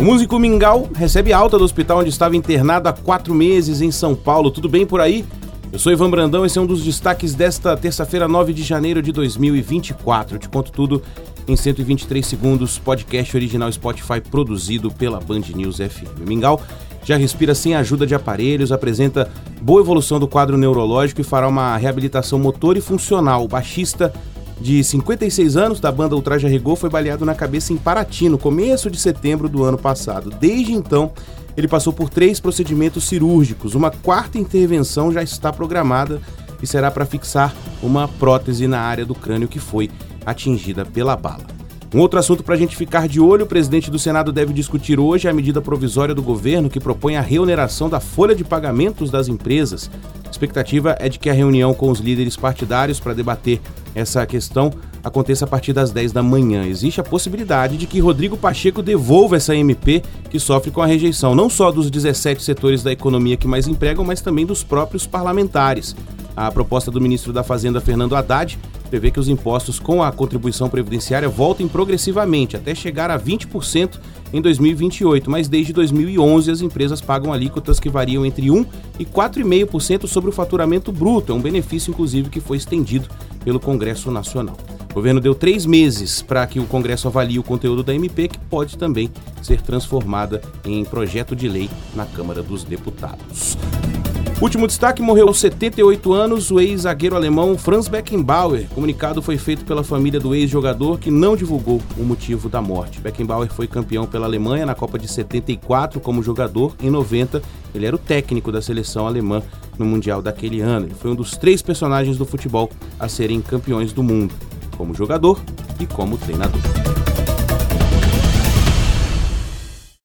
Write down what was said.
O músico Mingau recebe alta do hospital onde estava internado há quatro meses em São Paulo. Tudo bem por aí? Eu sou Ivan Brandão, esse é um dos destaques desta terça-feira, 9 de janeiro de 2024. Eu te conto tudo em 123 segundos, podcast original Spotify produzido pela Band News FM. Mingau já respira sem ajuda de aparelhos, apresenta boa evolução do quadro neurológico e fará uma reabilitação motor e funcional. O baixista de 56 anos da banda Ultraje Rigor foi baleado na cabeça em Paraty no começo de setembro do ano passado. Desde então, ele passou por três procedimentos cirúrgicos. Uma quarta intervenção já está programada e será para fixar uma prótese na área do crânio que foi atingida pela bala. Um outro assunto para a gente ficar de olho: o presidente do Senado deve discutir hoje a medida provisória do governo que propõe a reoneração da folha de pagamentos das empresas. A expectativa é de que a reunião com os líderes partidários para debater essa questão aconteça a partir das 10 da manhã. Existe a possibilidade de que Rodrigo Pacheco devolva essa MP que sofre com a rejeição não só dos 17 setores da economia que mais empregam, mas também dos próprios parlamentares. A proposta do ministro da Fazenda, Fernando Haddad, prevê que os impostos com a contribuição previdenciária voltem progressivamente, até chegar a 20% em 2028, mas desde 2011 as empresas pagam alíquotas que variam entre 1 e 4,5% sobre o faturamento bruto. É um benefício, inclusive, que foi estendido pelo Congresso Nacional. O governo deu três meses para que o Congresso avalie o conteúdo da MP, que pode também ser transformada em projeto de lei na Câmara dos Deputados. Último destaque, morreu aos 78 anos o ex-zagueiro alemão Franz Beckenbauer. O comunicado foi feito pela família do ex-jogador que não divulgou o motivo da morte. Beckenbauer foi campeão pela Alemanha na Copa de 74 como jogador. Em 90, ele era o técnico da seleção alemã no Mundial daquele ano. Ele foi um dos três personagens do futebol a serem campeões do mundo, como jogador e como treinador.